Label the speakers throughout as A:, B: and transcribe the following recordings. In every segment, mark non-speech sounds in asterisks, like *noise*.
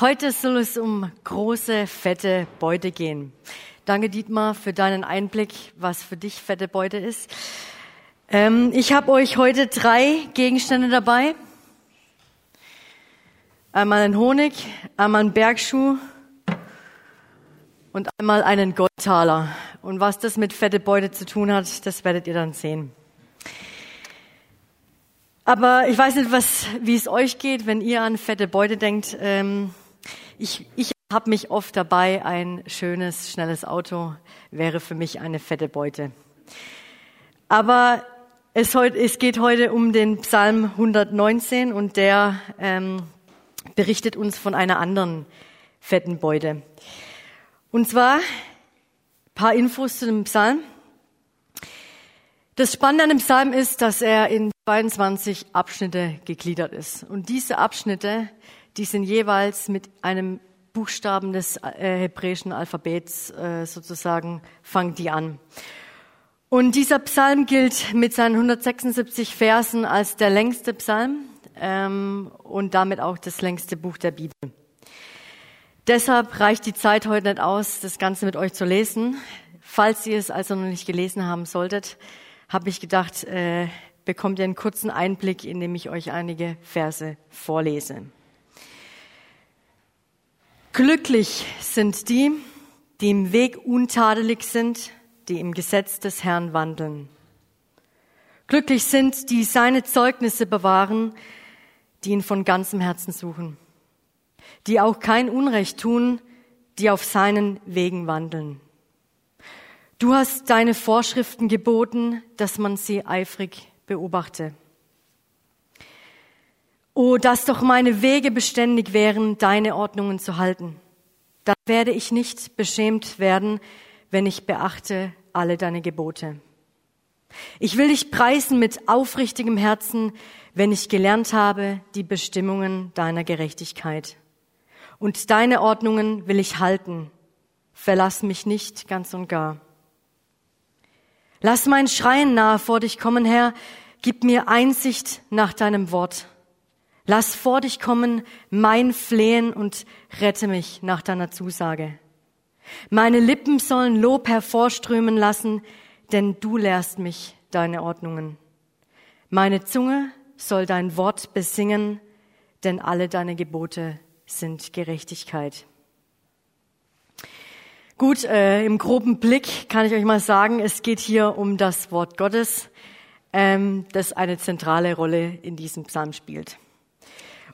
A: Heute soll es um große, fette Beute gehen. Danke, Dietmar, für deinen Einblick, was für dich fette Beute ist. Ähm, ich habe euch heute drei Gegenstände dabei. Einmal einen Honig, einmal einen Bergschuh und einmal einen Goldtaler. Und was das mit fette Beute zu tun hat, das werdet ihr dann sehen. Aber ich weiß nicht, was, wie es euch geht, wenn ihr an fette Beute denkt. Ähm, ich ich habe mich oft dabei, ein schönes, schnelles Auto wäre für mich eine fette Beute. Aber es, es geht heute um den Psalm 119 und der ähm, berichtet uns von einer anderen fetten Beute. Und zwar ein paar Infos zu dem Psalm. Das Spannende an dem Psalm ist, dass er in 22 Abschnitte gegliedert ist. Und diese Abschnitte die sind jeweils mit einem Buchstaben des äh, hebräischen Alphabets äh, sozusagen, fangen die an. Und dieser Psalm gilt mit seinen 176 Versen als der längste Psalm ähm, und damit auch das längste Buch der Bibel. Deshalb reicht die Zeit heute nicht aus, das Ganze mit euch zu lesen. Falls ihr es also noch nicht gelesen haben solltet, habe ich gedacht, äh, bekommt ihr einen kurzen Einblick, indem ich euch einige Verse vorlese. Glücklich sind die, die im Weg untadelig sind, die im Gesetz des Herrn wandeln. Glücklich sind, die seine Zeugnisse bewahren, die ihn von ganzem Herzen suchen, die auch kein Unrecht tun, die auf seinen Wegen wandeln. Du hast deine Vorschriften geboten, dass man sie eifrig beobachte. Oh, dass doch meine Wege beständig wären, deine Ordnungen zu halten. Dann werde ich nicht beschämt werden, wenn ich beachte alle deine Gebote. Ich will dich preisen mit aufrichtigem Herzen, wenn ich gelernt habe die Bestimmungen deiner Gerechtigkeit. Und deine Ordnungen will ich halten. Verlass mich nicht ganz und gar. Lass mein Schreien nahe vor dich kommen, Herr. Gib mir Einsicht nach deinem Wort. Lass vor dich kommen mein Flehen und rette mich nach deiner Zusage. Meine Lippen sollen Lob hervorströmen lassen, denn du lehrst mich deine Ordnungen. Meine Zunge soll dein Wort besingen, denn alle deine Gebote sind Gerechtigkeit. Gut, äh, im groben Blick kann ich euch mal sagen, es geht hier um das Wort Gottes, ähm, das eine zentrale Rolle in diesem Psalm spielt.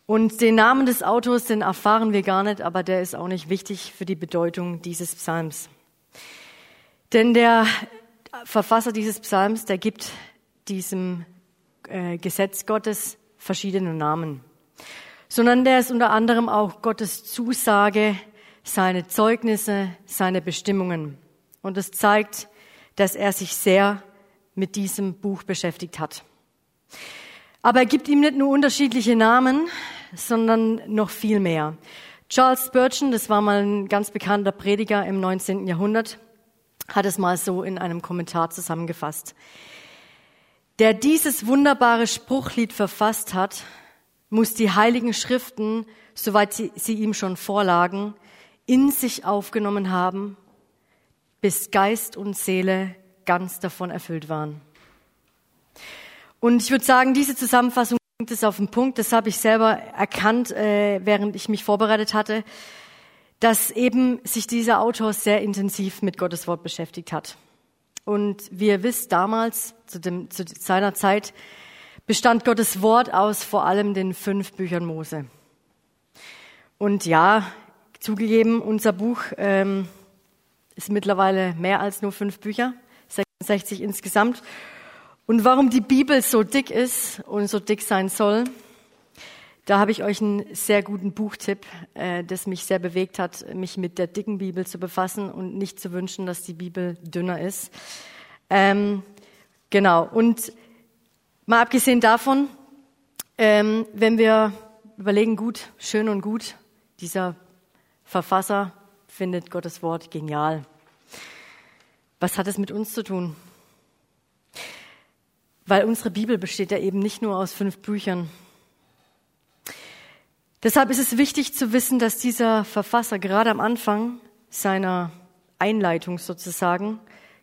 A: Und den Namen des Autors, den erfahren wir gar nicht, aber der ist auch nicht wichtig für die Bedeutung dieses Psalms. Denn der Verfasser dieses Psalms, der gibt diesem äh, Gesetz Gottes verschiedene Namen, sondern der ist unter anderem auch Gottes Zusage, seine Zeugnisse, seine Bestimmungen. Und es zeigt, dass er sich sehr mit diesem Buch beschäftigt hat. Aber er gibt ihm nicht nur unterschiedliche Namen, sondern noch viel mehr. Charles Spurgeon, das war mal ein ganz bekannter Prediger im 19. Jahrhundert, hat es mal so in einem Kommentar zusammengefasst. Der dieses wunderbare Spruchlied verfasst hat, muss die heiligen Schriften, soweit sie, sie ihm schon vorlagen, in sich aufgenommen haben, bis Geist und Seele ganz davon erfüllt waren. Und ich würde sagen, diese Zusammenfassung bringt es auf den Punkt. Das habe ich selber erkannt, äh, während ich mich vorbereitet hatte, dass eben sich dieser Autor sehr intensiv mit Gottes Wort beschäftigt hat. Und wie ihr wisst, damals, zu, dem, zu seiner Zeit, bestand Gottes Wort aus vor allem den fünf Büchern Mose. Und ja, zugegeben, unser Buch ähm, ist mittlerweile mehr als nur fünf Bücher, 66 insgesamt. Und warum die Bibel so dick ist und so dick sein soll, da habe ich euch einen sehr guten Buchtipp, äh, das mich sehr bewegt hat, mich mit der dicken Bibel zu befassen und nicht zu wünschen, dass die Bibel dünner ist. Ähm, genau. Und mal abgesehen davon, ähm, wenn wir überlegen, gut, schön und gut, dieser Verfasser findet Gottes Wort genial. Was hat es mit uns zu tun? Weil unsere Bibel besteht ja eben nicht nur aus fünf Büchern. Deshalb ist es wichtig zu wissen, dass dieser Verfasser gerade am Anfang seiner Einleitung sozusagen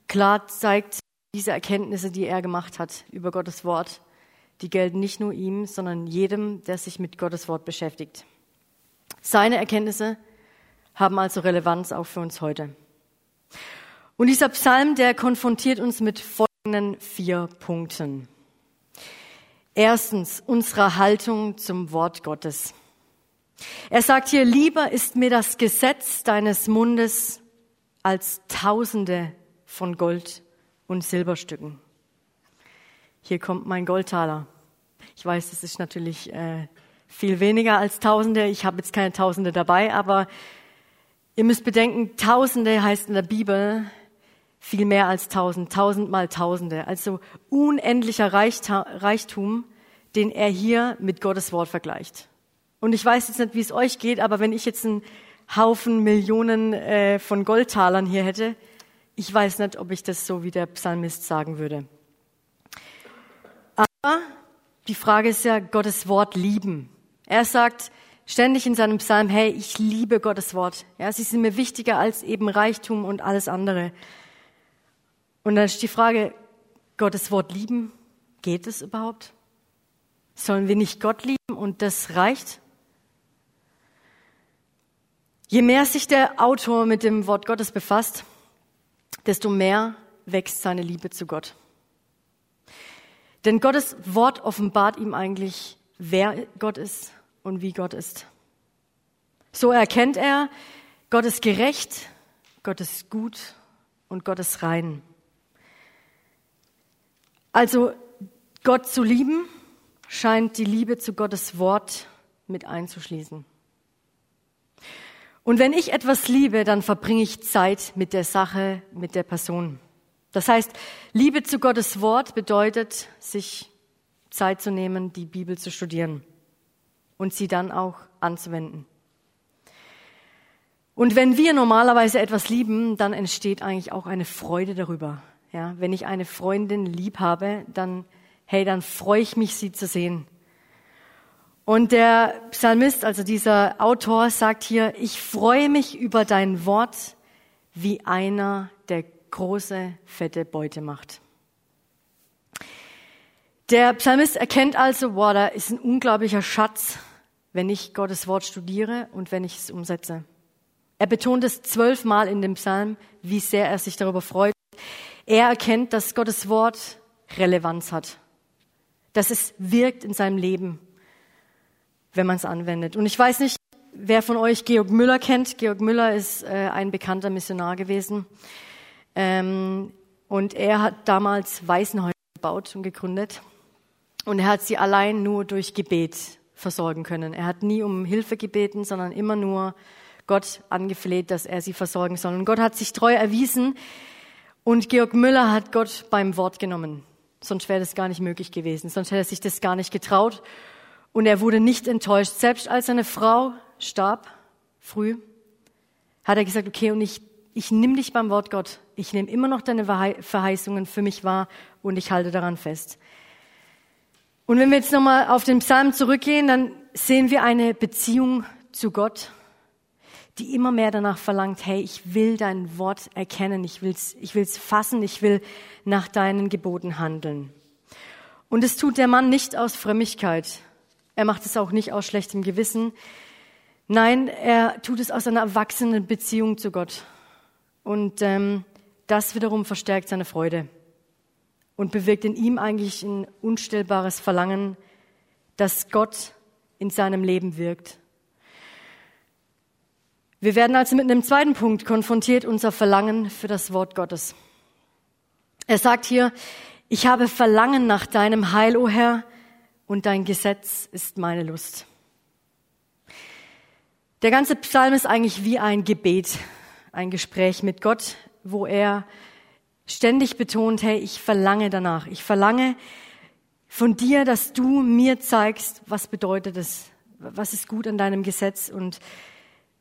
A: klar zeigt, diese Erkenntnisse, die er gemacht hat über Gottes Wort, die gelten nicht nur ihm, sondern jedem, der sich mit Gottes Wort beschäftigt. Seine Erkenntnisse haben also Relevanz auch für uns heute. Und dieser Psalm, der konfrontiert uns mit vier Punkten. Erstens, unsere Haltung zum Wort Gottes. Er sagt hier, lieber ist mir das Gesetz deines Mundes als Tausende von Gold und Silberstücken. Hier kommt mein Goldtaler. Ich weiß, das ist natürlich äh, viel weniger als Tausende. Ich habe jetzt keine Tausende dabei, aber ihr müsst bedenken, Tausende heißt in der Bibel viel mehr als tausend, tausend mal Tausende. Also unendlicher Reichtum, den er hier mit Gottes Wort vergleicht. Und ich weiß jetzt nicht, wie es euch geht, aber wenn ich jetzt einen Haufen Millionen äh, von Goldtalern hier hätte, ich weiß nicht, ob ich das so wie der Psalmist sagen würde. Aber die Frage ist ja Gottes Wort lieben. Er sagt ständig in seinem Psalm, hey, ich liebe Gottes Wort. Ja, sie sind mir wichtiger als eben Reichtum und alles andere. Und dann ist die Frage, Gottes Wort lieben, geht es überhaupt? Sollen wir nicht Gott lieben und das reicht? Je mehr sich der Autor mit dem Wort Gottes befasst, desto mehr wächst seine Liebe zu Gott. Denn Gottes Wort offenbart ihm eigentlich, wer Gott ist und wie Gott ist. So erkennt er, Gott ist gerecht, Gott ist gut und Gott ist rein. Also Gott zu lieben, scheint die Liebe zu Gottes Wort mit einzuschließen. Und wenn ich etwas liebe, dann verbringe ich Zeit mit der Sache, mit der Person. Das heißt, Liebe zu Gottes Wort bedeutet, sich Zeit zu nehmen, die Bibel zu studieren und sie dann auch anzuwenden. Und wenn wir normalerweise etwas lieben, dann entsteht eigentlich auch eine Freude darüber. Ja, wenn ich eine Freundin lieb habe, dann, hey, dann freue ich mich, sie zu sehen. Und der Psalmist, also dieser Autor, sagt hier, ich freue mich über dein Wort wie einer, der große, fette Beute macht. Der Psalmist erkennt also, wow, da ist ein unglaublicher Schatz, wenn ich Gottes Wort studiere und wenn ich es umsetze. Er betont es zwölfmal in dem Psalm, wie sehr er sich darüber freut. Er erkennt, dass Gottes Wort Relevanz hat, dass es wirkt in seinem Leben, wenn man es anwendet. Und ich weiß nicht, wer von euch Georg Müller kennt. Georg Müller ist äh, ein bekannter Missionar gewesen. Ähm, und er hat damals Waisenhäuser gebaut und gegründet. Und er hat sie allein nur durch Gebet versorgen können. Er hat nie um Hilfe gebeten, sondern immer nur Gott angefleht, dass er sie versorgen soll. Und Gott hat sich treu erwiesen. Und Georg Müller hat Gott beim Wort genommen. Sonst wäre das gar nicht möglich gewesen. Sonst hätte er sich das gar nicht getraut. Und er wurde nicht enttäuscht. Selbst als seine Frau starb, früh, hat er gesagt, okay, und ich, ich nimm dich beim Wort Gott. Ich nehme immer noch deine Verheißungen für mich wahr und ich halte daran fest. Und wenn wir jetzt nochmal auf den Psalm zurückgehen, dann sehen wir eine Beziehung zu Gott, die immer mehr danach verlangt, hey, ich will dein Wort erkennen, ich will's, ich will's fassen, ich will nach deinen Geboten handeln. Und es tut der Mann nicht aus Frömmigkeit. Er macht es auch nicht aus schlechtem Gewissen. Nein, er tut es aus einer erwachsenen Beziehung zu Gott. Und ähm, das wiederum verstärkt seine Freude und bewirkt in ihm eigentlich ein unstillbares Verlangen, dass Gott in seinem Leben wirkt wir werden also mit einem zweiten Punkt konfrontiert, unser Verlangen für das Wort Gottes. Er sagt hier, ich habe Verlangen nach deinem Heil, o oh Herr, und dein Gesetz ist meine Lust. Der ganze Psalm ist eigentlich wie ein Gebet, ein Gespräch mit Gott, wo er ständig betont, hey, ich verlange danach. Ich verlange von dir, dass du mir zeigst, was bedeutet es, was ist gut an deinem Gesetz und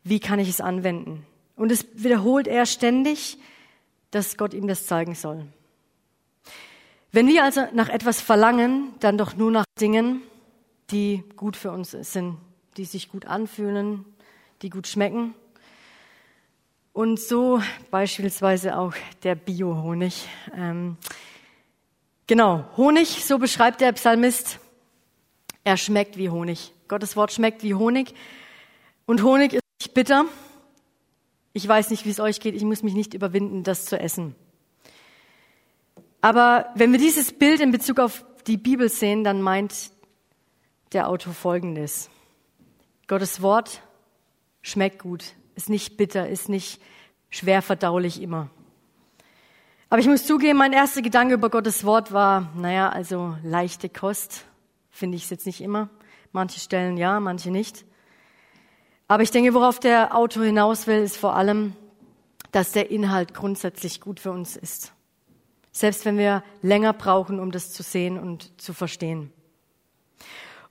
A: wie kann ich es anwenden? Und es wiederholt er ständig, dass Gott ihm das zeigen soll. Wenn wir also nach etwas verlangen, dann doch nur nach Dingen, die gut für uns sind, die sich gut anfühlen, die gut schmecken. Und so beispielsweise auch der Bio-Honig. Ähm, genau, Honig, so beschreibt der Psalmist, er schmeckt wie Honig. Gottes Wort schmeckt wie Honig. Und Honig ist bitter. Ich weiß nicht, wie es euch geht. Ich muss mich nicht überwinden, das zu essen. Aber wenn wir dieses Bild in Bezug auf die Bibel sehen, dann meint der Autor Folgendes. Gottes Wort schmeckt gut, ist nicht bitter, ist nicht schwer verdaulich immer. Aber ich muss zugeben, mein erster Gedanke über Gottes Wort war, naja, also leichte Kost finde ich es jetzt nicht immer. Manche Stellen ja, manche nicht. Aber ich denke, worauf der Autor hinaus will, ist vor allem, dass der Inhalt grundsätzlich gut für uns ist. Selbst wenn wir länger brauchen, um das zu sehen und zu verstehen.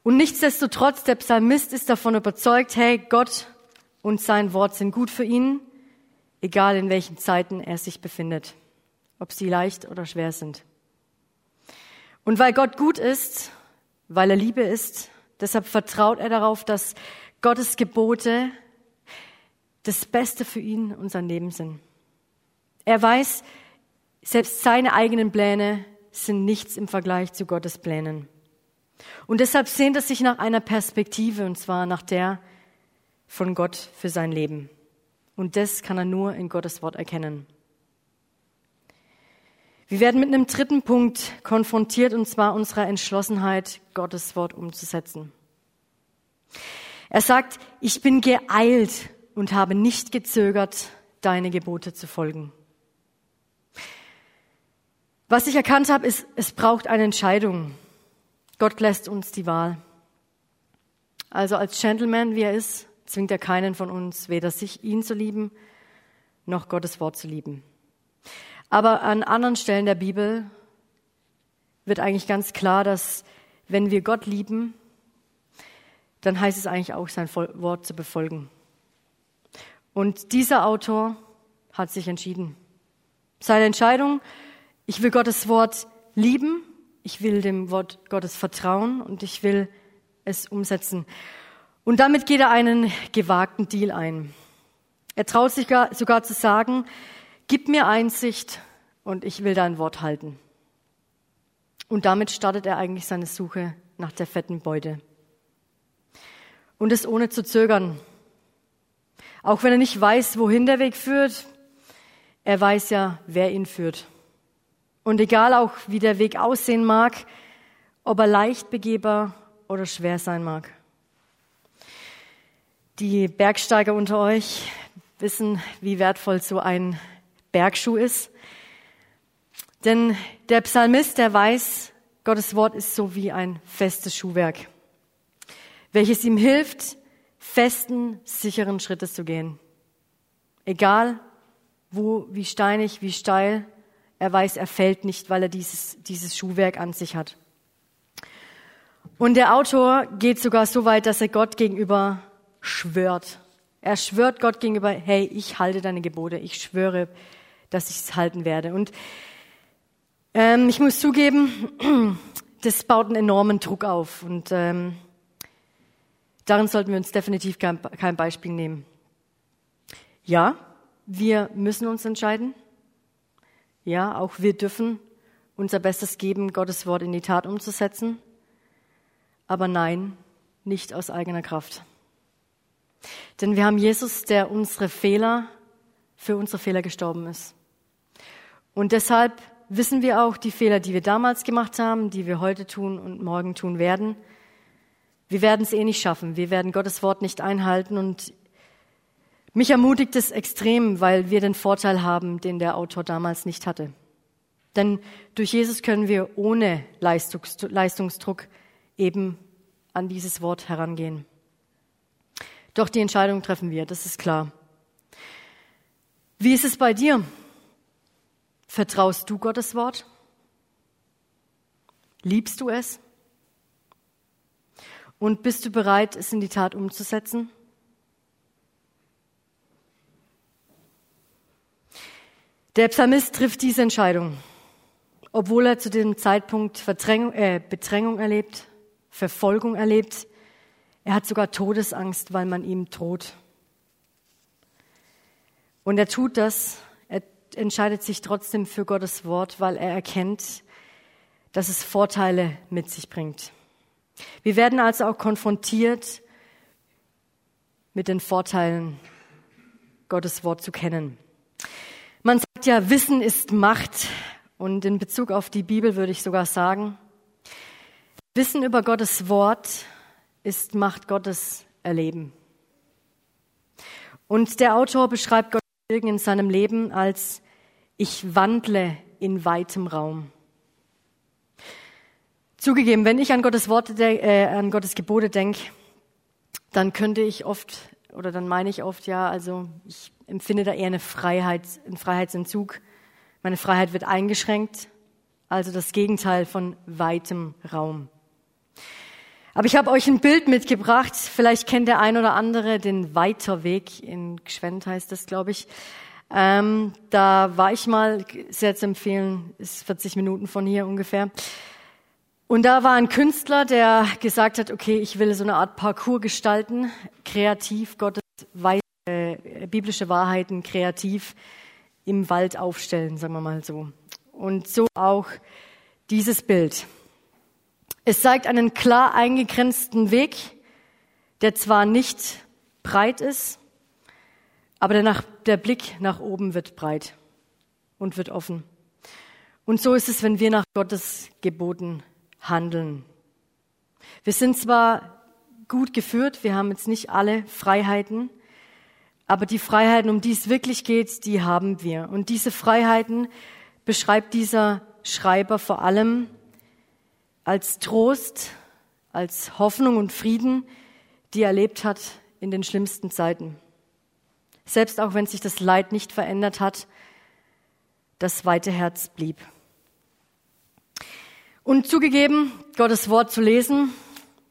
A: Und nichtsdestotrotz, der Psalmist ist davon überzeugt, hey, Gott und sein Wort sind gut für ihn, egal in welchen Zeiten er sich befindet, ob sie leicht oder schwer sind. Und weil Gott gut ist, weil er Liebe ist, deshalb vertraut er darauf, dass Gottes Gebote das Beste für ihn und sein Leben sind. Er weiß, selbst seine eigenen Pläne sind nichts im Vergleich zu Gottes Plänen. Und deshalb sehnt er sich nach einer Perspektive, und zwar nach der von Gott für sein Leben. Und das kann er nur in Gottes Wort erkennen. Wir werden mit einem dritten Punkt konfrontiert, und zwar unserer Entschlossenheit, Gottes Wort umzusetzen. Er sagt, ich bin geeilt und habe nicht gezögert, deine Gebote zu folgen. Was ich erkannt habe, ist, es braucht eine Entscheidung. Gott lässt uns die Wahl. Also als Gentleman, wie er ist, zwingt er keinen von uns, weder sich ihn zu lieben, noch Gottes Wort zu lieben. Aber an anderen Stellen der Bibel wird eigentlich ganz klar, dass wenn wir Gott lieben, dann heißt es eigentlich auch, sein Wort zu befolgen. Und dieser Autor hat sich entschieden. Seine Entscheidung ich will Gottes Wort lieben, ich will dem Wort Gottes vertrauen und ich will es umsetzen. Und damit geht er einen gewagten Deal ein. Er traut sich sogar zu sagen, gib mir Einsicht und ich will dein Wort halten. Und damit startet er eigentlich seine Suche nach der fetten Beute. Und es ohne zu zögern. Auch wenn er nicht weiß, wohin der Weg führt, er weiß ja, wer ihn führt. Und egal auch, wie der Weg aussehen mag, ob er leicht begehbar oder schwer sein mag. Die Bergsteiger unter euch wissen, wie wertvoll so ein Bergschuh ist. Denn der Psalmist, der weiß, Gottes Wort ist so wie ein festes Schuhwerk, welches ihm hilft, festen, sicheren Schritte zu gehen. Egal wo, wie steinig, wie steil, er weiß, er fällt nicht, weil er dieses, dieses Schuhwerk an sich hat. Und der Autor geht sogar so weit, dass er Gott gegenüber schwört. Er schwört Gott gegenüber, hey, ich halte deine Gebote, ich schwöre, dass ich es halten werde. Und ähm, ich muss zugeben, *clears throat* das baut einen enormen Druck auf. Und ähm, darin sollten wir uns definitiv kein, kein Beispiel nehmen. Ja, wir müssen uns entscheiden. Ja, auch wir dürfen unser Bestes geben, Gottes Wort in die Tat umzusetzen. Aber nein, nicht aus eigener Kraft. Denn wir haben Jesus, der unsere Fehler, für unsere Fehler gestorben ist. Und deshalb wissen wir auch die Fehler, die wir damals gemacht haben, die wir heute tun und morgen tun werden. Wir werden es eh nicht schaffen. Wir werden Gottes Wort nicht einhalten. Und mich ermutigt es extrem, weil wir den Vorteil haben, den der Autor damals nicht hatte. Denn durch Jesus können wir ohne Leistungsdruck eben an dieses Wort herangehen. Doch die Entscheidung treffen wir, das ist klar. Wie ist es bei dir? Vertraust du Gottes Wort? Liebst du es? Und bist du bereit, es in die Tat umzusetzen? Der Psalmist trifft diese Entscheidung, obwohl er zu dem Zeitpunkt äh, Bedrängung erlebt, Verfolgung erlebt. Er hat sogar Todesangst, weil man ihm droht. Und er tut das, er entscheidet sich trotzdem für Gottes Wort, weil er erkennt, dass es Vorteile mit sich bringt. Wir werden also auch konfrontiert mit den Vorteilen, Gottes Wort zu kennen. Man sagt ja, Wissen ist Macht. Und in Bezug auf die Bibel würde ich sogar sagen, Wissen über Gottes Wort ist Macht Gottes Erleben. Und der Autor beschreibt Gott in seinem Leben als ich wandle in weitem Raum. Zugegeben, wenn ich an Gottes Worte, äh, an Gottes Gebote denke, dann könnte ich oft oder dann meine ich oft, ja, also ich empfinde da eher eine Freiheit, einen Freiheitsentzug. Meine Freiheit wird eingeschränkt, also das Gegenteil von weitem Raum. Aber ich habe euch ein Bild mitgebracht. Vielleicht kennt der ein oder andere den Weiterweg. In Gschwend heißt das, glaube ich. Ähm, da war ich mal, sehr zu empfehlen, ist 40 Minuten von hier ungefähr. Und da war ein Künstler, der gesagt hat, okay, ich will so eine Art Parcours gestalten, kreativ, Gottes äh, biblische Wahrheiten kreativ im Wald aufstellen, sagen wir mal so. Und so auch dieses Bild. Es zeigt einen klar eingegrenzten Weg, der zwar nicht breit ist, aber der, nach, der Blick nach oben wird breit und wird offen. Und so ist es, wenn wir nach Gottes Geboten handeln. Wir sind zwar gut geführt, wir haben jetzt nicht alle Freiheiten, aber die Freiheiten, um die es wirklich geht, die haben wir. Und diese Freiheiten beschreibt dieser Schreiber vor allem als Trost, als Hoffnung und Frieden, die er erlebt hat in den schlimmsten Zeiten. Selbst auch wenn sich das Leid nicht verändert hat, das weite Herz blieb. Und zugegeben, Gottes Wort zu lesen,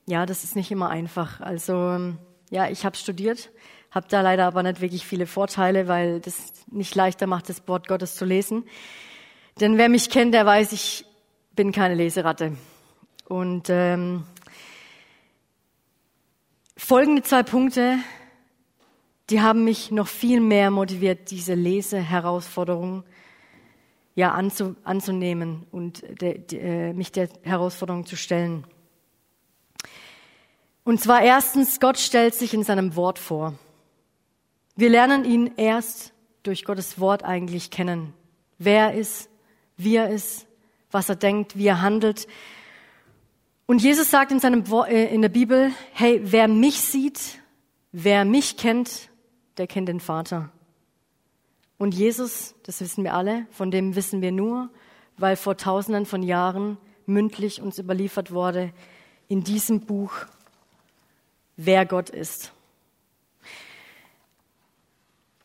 A: ja, das ist nicht immer einfach. Also ähm, ja, ich habe studiert, habe da leider aber nicht wirklich viele Vorteile, weil das nicht leichter macht, das Wort Gottes zu lesen. Denn wer mich kennt, der weiß, ich bin keine Leseratte. Und ähm, folgende zwei Punkte, die haben mich noch viel mehr motiviert, diese Leseherausforderung ja anzu, anzunehmen und de, de, äh, mich der Herausforderung zu stellen. Und zwar erstens, Gott stellt sich in seinem Wort vor. Wir lernen ihn erst durch Gottes Wort eigentlich kennen. Wer er ist, wie er ist, was er denkt, wie er handelt. Und Jesus sagt in, seinem, äh, in der Bibel, hey, wer mich sieht, wer mich kennt, der kennt den Vater. Und Jesus, das wissen wir alle, von dem wissen wir nur, weil vor tausenden von Jahren mündlich uns überliefert wurde in diesem Buch, wer Gott ist.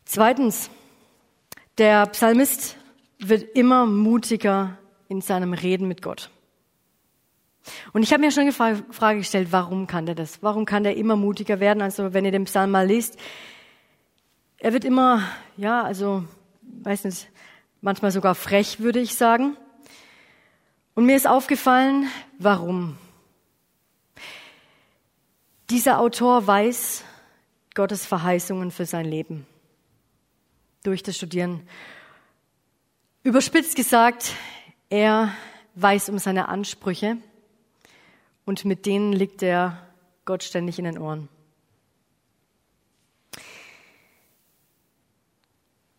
A: Zweitens, der Psalmist wird immer mutiger in seinem Reden mit Gott. Und ich habe mir schon die Frage gestellt, warum kann der das? Warum kann der immer mutiger werden? Also wenn ihr den Psalm mal liest, er wird immer, ja, also, weiß nicht, manchmal sogar frech, würde ich sagen. Und mir ist aufgefallen, warum. Dieser Autor weiß Gottes Verheißungen für sein Leben durch das Studieren. Überspitzt gesagt, er weiß um seine Ansprüche und mit denen liegt er Gott ständig in den Ohren.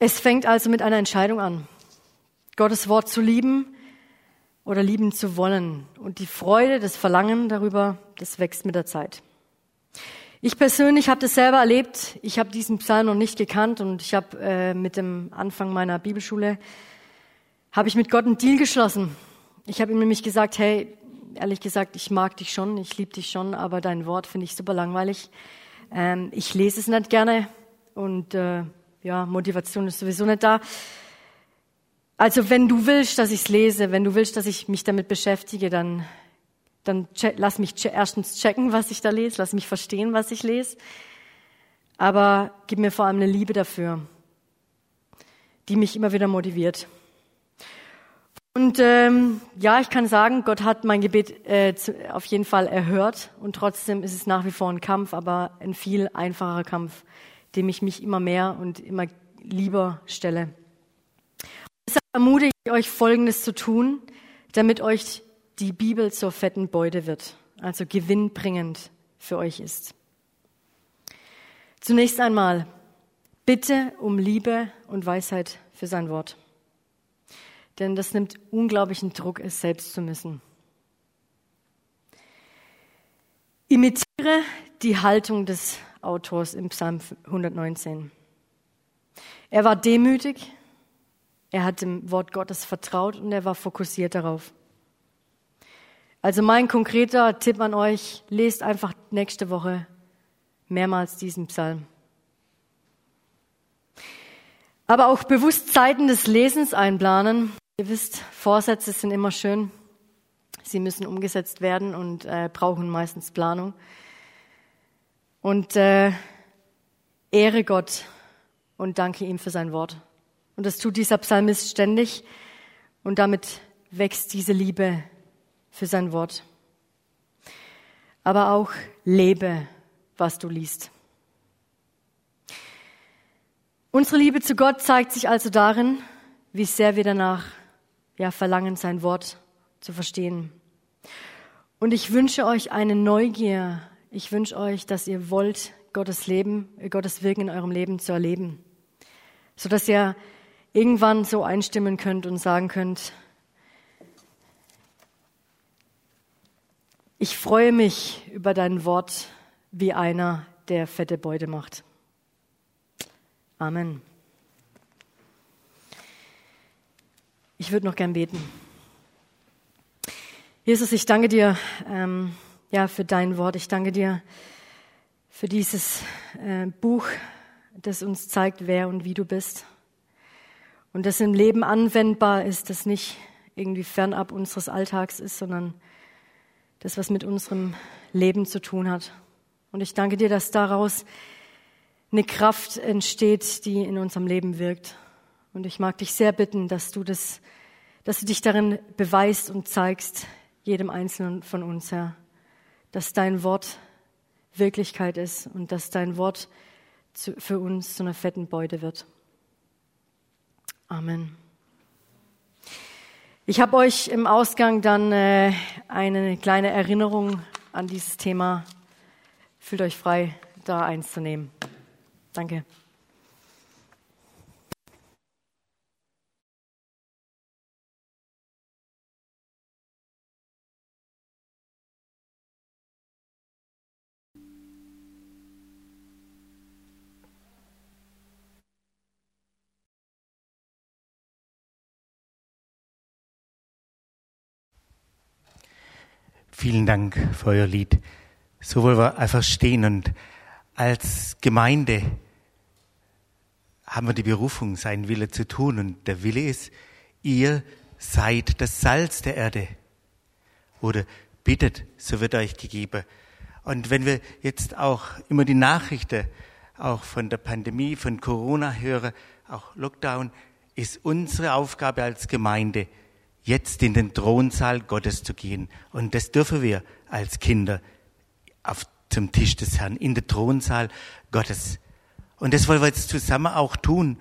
A: Es fängt also mit einer Entscheidung an, Gottes Wort zu lieben oder lieben zu wollen. Und die Freude, das Verlangen darüber, das wächst mit der Zeit. Ich persönlich habe das selber erlebt. Ich habe diesen Psalm noch nicht gekannt und ich habe äh, mit dem Anfang meiner Bibelschule habe ich mit Gott einen Deal geschlossen. Ich habe ihm nämlich gesagt, hey, ehrlich gesagt, ich mag dich schon, ich liebe dich schon, aber dein Wort finde ich super langweilig. Ähm, ich lese es nicht gerne und äh, ja, Motivation ist sowieso nicht da. Also wenn du willst, dass ich es lese, wenn du willst, dass ich mich damit beschäftige, dann, dann lass mich erstens checken, was ich da lese, lass mich verstehen, was ich lese. Aber gib mir vor allem eine Liebe dafür, die mich immer wieder motiviert. Und ähm, ja, ich kann sagen, Gott hat mein Gebet äh, auf jeden Fall erhört und trotzdem ist es nach wie vor ein Kampf, aber ein viel einfacher Kampf, dem ich mich immer mehr und immer lieber stelle. Deshalb ermutige ich euch, Folgendes zu tun, damit euch die Bibel zur fetten Beute wird, also gewinnbringend für euch ist. Zunächst einmal, bitte um Liebe und Weisheit für sein Wort denn das nimmt unglaublichen Druck, es selbst zu müssen. Imitiere die Haltung des Autors im Psalm 119. Er war demütig, er hat dem Wort Gottes vertraut und er war fokussiert darauf. Also mein konkreter Tipp an euch, lest einfach nächste Woche mehrmals diesen Psalm. Aber auch bewusst Zeiten des Lesens einplanen. Ihr wisst, Vorsätze sind immer schön. Sie müssen umgesetzt werden und äh, brauchen meistens Planung. Und äh, ehre Gott und danke ihm für sein Wort. Und das tut dieser Psalmist ständig. Und damit wächst diese Liebe für sein Wort. Aber auch lebe, was du liest. Unsere Liebe zu Gott zeigt sich also darin, wie sehr wir danach ja, verlangen, sein Wort zu verstehen. Und ich wünsche euch eine Neugier. Ich wünsche euch, dass ihr wollt, Gottes Leben, Gottes Wirken in eurem Leben zu erleben. So dass ihr irgendwann so einstimmen könnt und sagen könnt, ich freue mich über dein Wort wie einer, der fette Beute macht. Amen. Ich würde noch gern beten. Jesus, ich danke dir ähm, ja, für dein Wort. Ich danke dir für dieses äh, Buch, das uns zeigt, wer und wie du bist. Und das im Leben anwendbar ist, das nicht irgendwie fernab unseres Alltags ist, sondern das, was mit unserem Leben zu tun hat. Und ich danke dir, dass daraus eine Kraft entsteht, die in unserem Leben wirkt. Und ich mag dich sehr bitten, dass du das, dass du dich darin beweist und zeigst, jedem Einzelnen von uns, Herr, dass dein Wort Wirklichkeit ist und dass dein Wort für uns zu einer fetten Beute wird. Amen. Ich habe euch im Ausgang dann äh, eine kleine Erinnerung an dieses Thema. Fühlt euch frei, da eins zu nehmen. Danke.
B: Vielen Dank für euer Lied. So wollen wir einfach stehen und als Gemeinde haben wir die Berufung, seinen Wille zu tun und der Wille ist, ihr seid das Salz der Erde. Oder bittet, so wird euch gegeben. Und wenn wir jetzt auch immer die Nachrichten auch von der Pandemie, von Corona hören, auch Lockdown, ist unsere Aufgabe als Gemeinde, jetzt in den Thronsaal Gottes zu gehen. Und das dürfen wir als Kinder auf, zum Tisch des Herrn, in den Thronsaal Gottes. Und das wollen wir jetzt zusammen auch tun.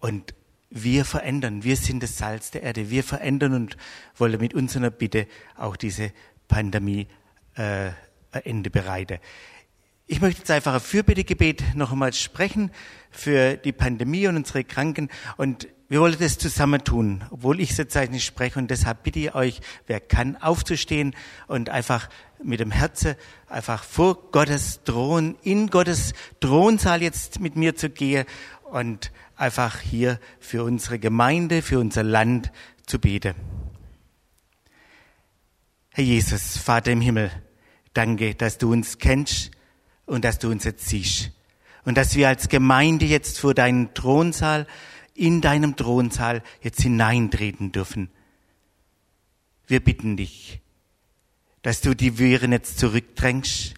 B: Und wir verändern, wir sind das Salz der Erde, wir verändern und wollen mit unserer Bitte auch diese Pandemie äh, Ende bereiten. Ich möchte jetzt einfach ein Fürbittegebet noch einmal sprechen für die Pandemie und unsere Kranken. Und wir wollen das zusammen tun, obwohl ich jetzt nicht spreche. Und deshalb bitte ich euch, wer kann, aufzustehen und einfach mit dem Herzen einfach vor Gottes Thron, in Gottes Thronsaal jetzt mit mir zu gehen und einfach hier für unsere Gemeinde, für unser Land zu beten. Herr Jesus, Vater im Himmel, danke, dass du uns kennst und dass du uns jetzt siehst. Und dass wir als Gemeinde jetzt vor deinen Thronsaal in deinem Thronsaal jetzt hineintreten dürfen. Wir bitten dich, dass du die Viren jetzt zurückdrängst,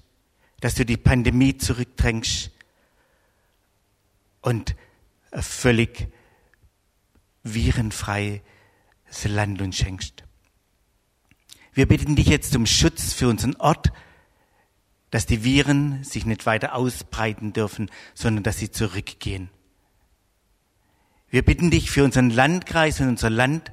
B: dass du die Pandemie zurückdrängst und völlig virenfrei das Land uns schenkst. Wir bitten dich jetzt um Schutz für unseren Ort, dass die Viren sich nicht weiter ausbreiten dürfen, sondern dass sie zurückgehen. Wir bitten dich für unseren Landkreis und unser Land,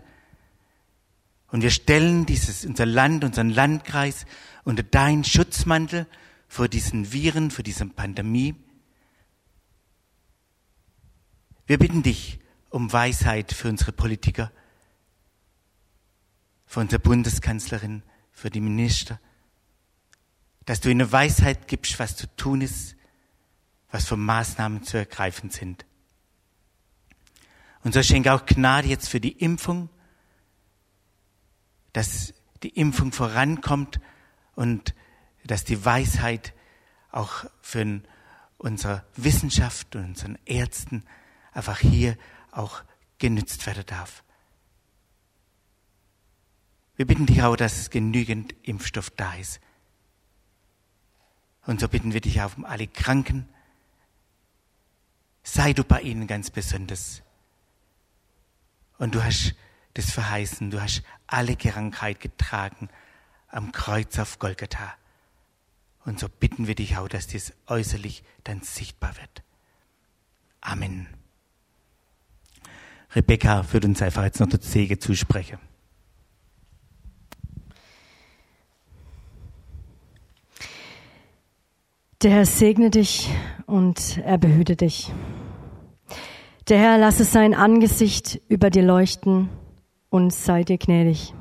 B: und wir stellen dieses, unser Land, unseren Landkreis unter deinen Schutzmantel vor diesen Viren, vor dieser Pandemie. Wir bitten dich um Weisheit für unsere Politiker, für unsere Bundeskanzlerin, für die Minister, dass du ihnen Weisheit gibst, was zu tun ist, was für Maßnahmen zu ergreifen sind. Und so schenke auch Gnade jetzt für die Impfung, dass die Impfung vorankommt und dass die Weisheit auch für unsere Wissenschaft und unseren Ärzten einfach hier auch genützt werden darf. Wir bitten dich auch, dass genügend Impfstoff da ist. Und so bitten wir dich auch um alle Kranken. Sei du bei ihnen ganz besonders. Und du hast das verheißen, du hast alle Krankheit getragen am Kreuz auf Golgatha. Und so bitten wir dich auch, dass dies äußerlich dann sichtbar wird. Amen. Rebecca wird uns einfach jetzt noch das Segen zusprechen.
A: Der Herr segne dich und er behüte dich. Der Herr lasse sein Angesicht über dir leuchten und sei dir gnädig.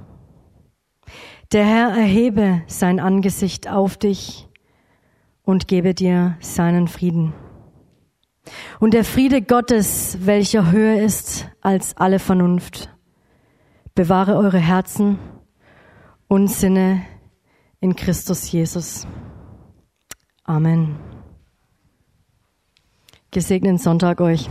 A: Der Herr erhebe sein Angesicht auf dich und gebe dir seinen Frieden. Und der Friede Gottes, welcher höher ist als alle Vernunft, bewahre eure Herzen und Sinne in Christus Jesus. Amen. Gesegneten Sonntag euch.